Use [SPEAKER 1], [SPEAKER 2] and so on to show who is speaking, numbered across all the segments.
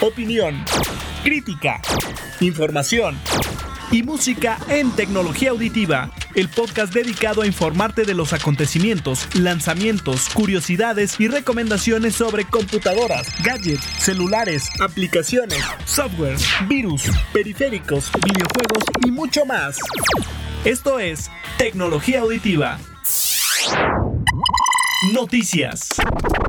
[SPEAKER 1] opinión, crítica, información y música en tecnología auditiva, el podcast dedicado a informarte de los acontecimientos, lanzamientos, curiosidades y recomendaciones sobre computadoras, gadgets, celulares, aplicaciones, software, virus, periféricos, videojuegos y mucho más. Esto es Tecnología Auditiva. Noticias.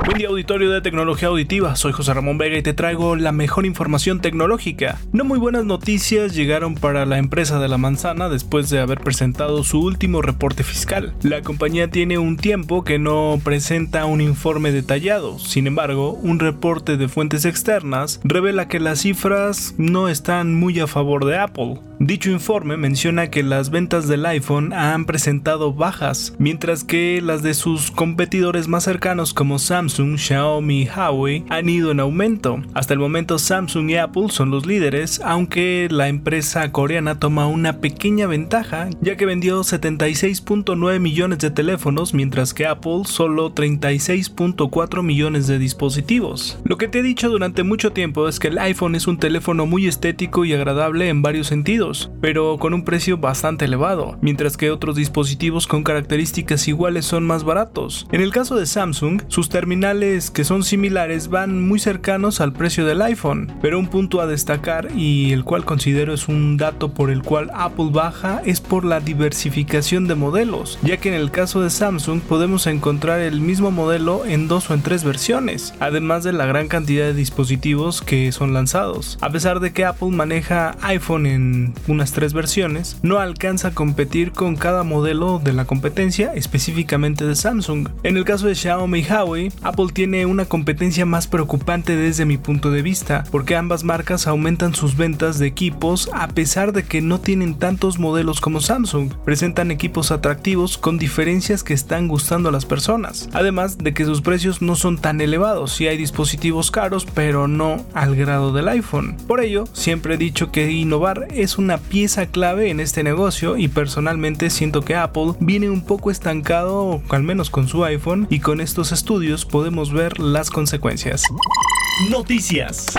[SPEAKER 1] Buen día auditorio de tecnología auditiva, soy José Ramón Vega y te traigo la mejor información tecnológica. No muy buenas noticias llegaron para la empresa de la manzana después de haber presentado su último reporte fiscal. La compañía tiene un tiempo que no presenta un informe detallado, sin embargo, un reporte de fuentes externas revela que las cifras no están muy a favor de Apple. Dicho informe menciona que las ventas del iPhone han presentado bajas, mientras que las de sus competidores más cercanos como Samsung, Xiaomi y Huawei han ido en aumento. Hasta el momento Samsung y Apple son los líderes, aunque la empresa coreana toma una pequeña ventaja, ya que vendió 76.9 millones de teléfonos, mientras que Apple solo 36.4 millones de dispositivos. Lo que te he dicho durante mucho tiempo es que el iPhone es un teléfono muy estético y agradable en varios sentidos pero con un precio bastante elevado, mientras que otros dispositivos con características iguales son más baratos. En el caso de Samsung, sus terminales que son similares van muy cercanos al precio del iPhone, pero un punto a destacar y el cual considero es un dato por el cual Apple baja es por la diversificación de modelos, ya que en el caso de Samsung podemos encontrar el mismo modelo en dos o en tres versiones, además de la gran cantidad de dispositivos que son lanzados. A pesar de que Apple maneja iPhone en unas tres versiones, no alcanza a competir con cada modelo de la competencia, específicamente de Samsung. En el caso de Xiaomi y Huawei, Apple tiene una competencia más preocupante desde mi punto de vista, porque ambas marcas aumentan sus ventas de equipos a pesar de que no tienen tantos modelos como Samsung. Presentan equipos atractivos con diferencias que están gustando a las personas, además de que sus precios no son tan elevados, si hay dispositivos caros, pero no al grado del iPhone. Por ello, siempre he dicho que innovar es una pieza clave en este negocio y personalmente siento que Apple viene un poco estancado, al menos con su iPhone, y con estos estudios podemos ver las consecuencias. Noticias.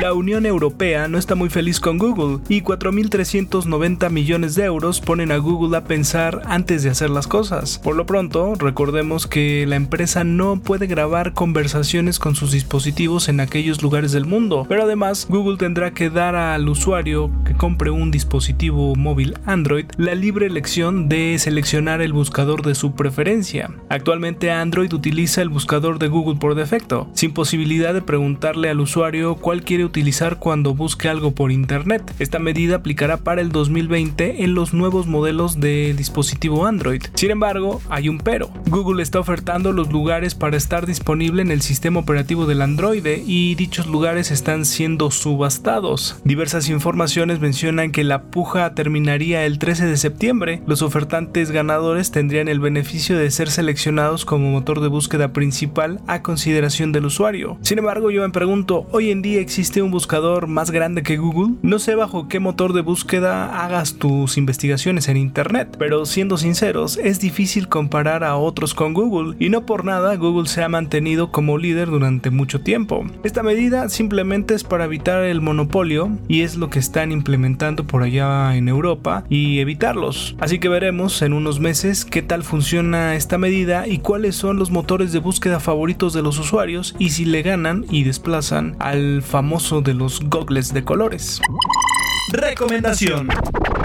[SPEAKER 1] La Unión Europea no está muy feliz con Google y 4.390 millones de euros ponen a Google a pensar antes de hacer las cosas. Por lo pronto, recordemos que la empresa no puede grabar conversaciones con sus dispositivos en aquellos lugares del mundo, pero además Google tendrá que dar al usuario que compre un dispositivo móvil Android la libre elección de seleccionar el buscador de su preferencia. Actualmente Android utiliza el buscador de Google por defecto, sin posibilidad de preguntarle al usuario cuál quiere utilizar cuando busque algo por internet. Esta medida aplicará para el 2020 en los nuevos modelos de dispositivo Android. Sin embargo, hay un pero. Google está ofertando los lugares para estar disponible en el sistema operativo del Android y dichos lugares están siendo subastados. Diversas informaciones mencionan que la puja terminaría el 13 de septiembre. Los ofertantes ganadores tendrían el beneficio de ser seleccionados como motor de búsqueda principal a consideración del usuario. Sin embargo, yo me pregunto, ¿hoy en día existe un buscador más grande que Google? No sé bajo qué motor de búsqueda hagas tus investigaciones en Internet, pero siendo sinceros, es difícil comparar a otros con Google y no por nada Google se ha mantenido como líder durante mucho tiempo. Esta medida simplemente es para evitar el monopolio y es lo que están implementando por allá en Europa y evitarlos. Así que veremos en unos meses qué tal funciona esta medida y cuáles son los motores de búsqueda favoritos de los usuarios y si le ganan y desplazan al famoso de los gogles de colores. Recomendación.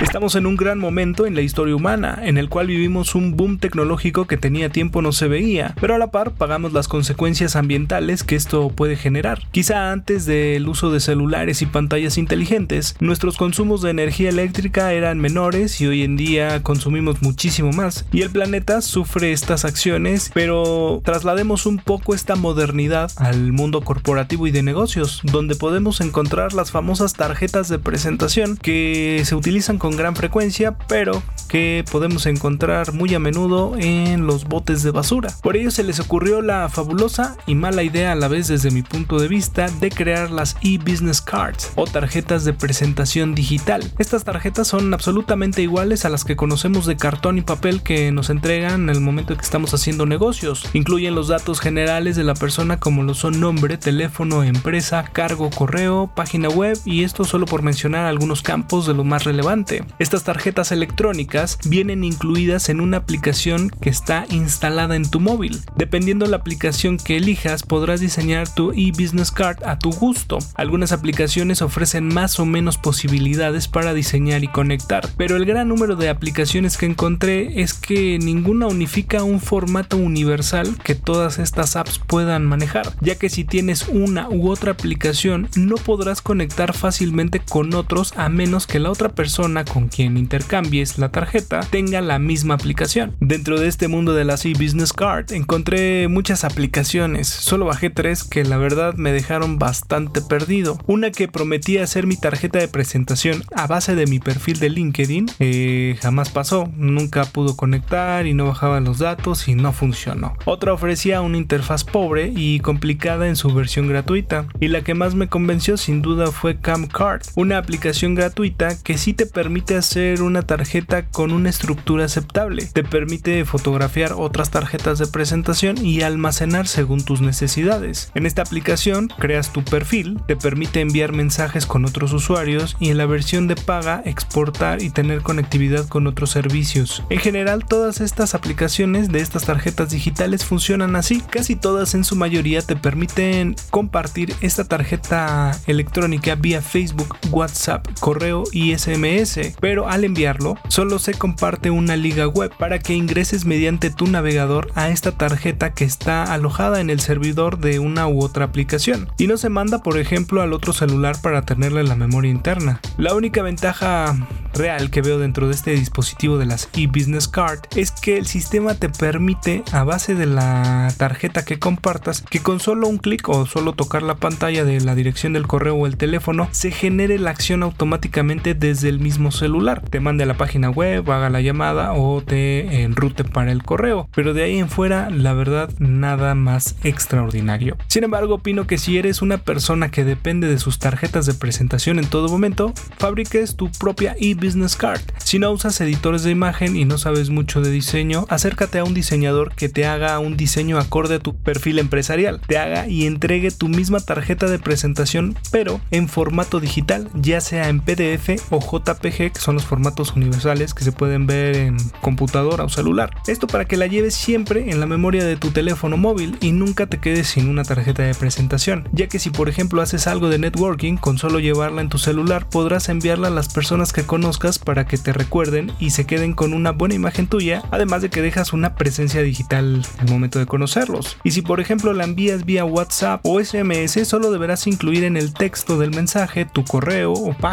[SPEAKER 1] Estamos en un gran momento en la historia humana, en el cual vivimos un boom tecnológico que tenía tiempo no se veía, pero a la par pagamos las consecuencias ambientales que esto puede generar. Quizá antes del uso de celulares y pantallas inteligentes, nuestros consumos de energía eléctrica eran menores y hoy en día consumimos muchísimo más, y el planeta sufre estas acciones, pero traslademos un poco esta modernidad al mundo corporativo y de negocios, donde podemos encontrar las famosas tarjetas de presentación que se utilizan con gran frecuencia, pero que podemos encontrar muy a menudo en los botes de basura. Por ello se les ocurrió la fabulosa y mala idea a la vez desde mi punto de vista de crear las e-business cards o tarjetas de presentación digital. Estas tarjetas son absolutamente iguales a las que conocemos de cartón y papel que nos entregan en el momento en que estamos haciendo negocios. Incluyen los datos generales de la persona como lo son nombre, teléfono, empresa, cargo, correo, página web y esto solo por mencionar algunos campos de lo más relevante. Estas tarjetas electrónicas vienen incluidas en una aplicación que está instalada en tu móvil. Dependiendo la aplicación que elijas, podrás diseñar tu e-business card a tu gusto. Algunas aplicaciones ofrecen más o menos posibilidades para diseñar y conectar, pero el gran número de aplicaciones que encontré es que ninguna unifica un formato universal que todas estas apps puedan manejar, ya que si tienes una u otra aplicación no podrás conectar fácilmente con otros a menos que la otra persona con quien intercambies la tarjeta tenga la misma aplicación. Dentro de este mundo de la e-business card encontré muchas aplicaciones, solo bajé tres que la verdad me dejaron bastante perdido. Una que prometía ser mi tarjeta de presentación a base de mi perfil de LinkedIn, eh, jamás pasó, nunca pudo conectar y no bajaba los datos y no funcionó. Otra ofrecía una interfaz pobre y complicada en su versión gratuita, y la que más me convenció sin duda fue Camcard, una aplicación gratuita que sí te permite hacer una tarjeta con una estructura aceptable. Te permite fotografiar otras tarjetas de presentación y almacenar según tus necesidades. En esta aplicación creas tu perfil, te permite enviar mensajes con otros usuarios y en la versión de paga exportar y tener conectividad con otros servicios. En general todas estas aplicaciones de estas tarjetas digitales funcionan así. Casi todas en su mayoría te permiten compartir esta tarjeta electrónica vía Facebook, WhatsApp, correo y SMS, pero al enviarlo solo se comparte una liga web para que ingreses mediante tu navegador a esta tarjeta que está alojada en el servidor de una u otra aplicación y no se manda por ejemplo al otro celular para tenerla en la memoria interna. La única ventaja real que veo dentro de este dispositivo de las e-business card es que el sistema te permite a base de la tarjeta que compartas que con solo un clic o solo tocar la pantalla de la dirección del correo o el teléfono se genere la acción automáticamente desde el mismo celular. Te mande a la página web, haga la llamada o te enrute para el correo. Pero de ahí en fuera, la verdad, nada más extraordinario. Sin embargo, opino que si eres una persona que depende de sus tarjetas de presentación en todo momento, fabriques tu propia e-business card. Si no usas editores de imagen y no sabes mucho de diseño, acércate a un diseñador que te haga un diseño acorde a tu perfil empresarial. Te haga y entregue tu misma tarjeta de presentación, pero en formato digital, ya sea en PDF o JPG, que son los formatos universales que se pueden ver en computadora o celular. Esto para que la lleves siempre en la memoria de tu teléfono móvil y nunca te quedes sin una tarjeta de presentación, ya que si por ejemplo haces algo de networking, con solo llevarla en tu celular podrás enviarla a las personas que conozcas para que te recuerden y se queden con una buena imagen tuya, además de que dejas una presencia digital al momento de conocerlos. Y si por ejemplo la envías vía WhatsApp o SMS, solo deberás incluir en el texto del mensaje tu correo o página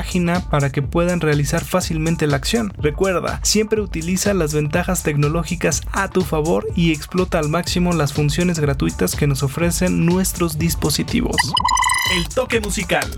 [SPEAKER 1] para que puedan realizar fácilmente la acción. Recuerda, siempre utiliza las ventajas tecnológicas a tu favor y explota al máximo las funciones gratuitas que nos ofrecen nuestros dispositivos. El toque musical.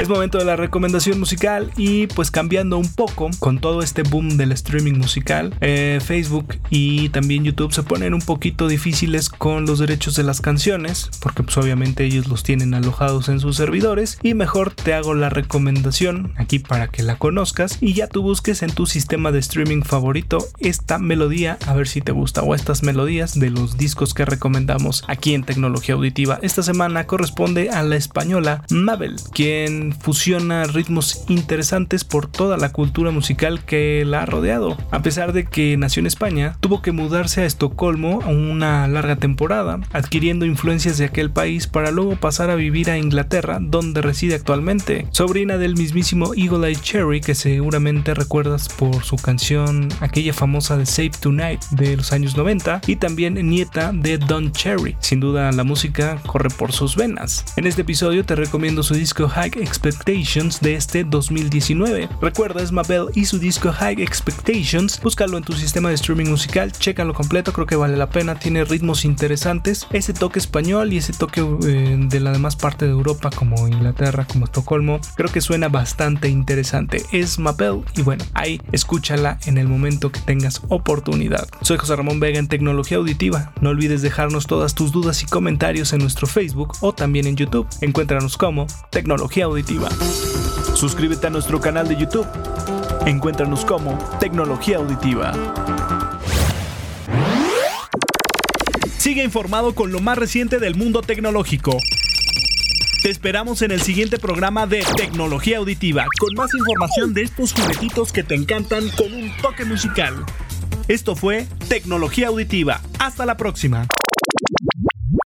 [SPEAKER 1] Es momento de la recomendación musical y pues cambiando un poco con todo este boom del streaming musical, eh, Facebook y también YouTube se ponen un poquito difíciles con los derechos de las canciones porque pues obviamente ellos los tienen alojados en sus servidores y mejor te hago la recomendación aquí para que la conozcas y ya tú busques en tu sistema de streaming favorito esta melodía a ver si te gusta o estas melodías de los discos que recomendamos aquí en Tecnología Auditiva. Esta semana corresponde a la española Mabel, quien fusiona ritmos interesantes por toda la cultura musical que la ha rodeado. A pesar de que nació en España, tuvo que mudarse a Estocolmo a una larga temporada, adquiriendo influencias de aquel país para luego pasar a vivir a Inglaterra, donde reside actualmente. Sobrina del mismísimo Eagle Eye Cherry, que seguramente recuerdas por su canción aquella famosa de Save Tonight de los años 90, y también nieta de Don Cherry. Sin duda la música corre por sus venas. En este episodio te recomiendo su disco High Expectations de este 2019. Recuerda, es Mabel y su disco High Expectations. Búscalo en tu sistema de streaming musical, chécalo completo, creo que vale la pena, tiene ritmos interesantes, ese toque español y ese toque eh, de la demás parte de Europa como Inglaterra, como Estocolmo, creo que suena bastante interesante. Es Mabel y bueno, ahí escúchala en el momento que tengas oportunidad. Soy José Ramón Vega en Tecnología Auditiva. No olvides dejarnos todas tus dudas y comentarios en nuestro Facebook o también en YouTube. Encuéntranos como Tecnología Suscríbete a nuestro canal de YouTube. Encuéntranos como Tecnología Auditiva. Sigue informado con lo más reciente del mundo tecnológico. Te esperamos en el siguiente programa de Tecnología Auditiva, con más información de estos juguetitos que te encantan con un toque musical. Esto fue Tecnología Auditiva. Hasta la próxima.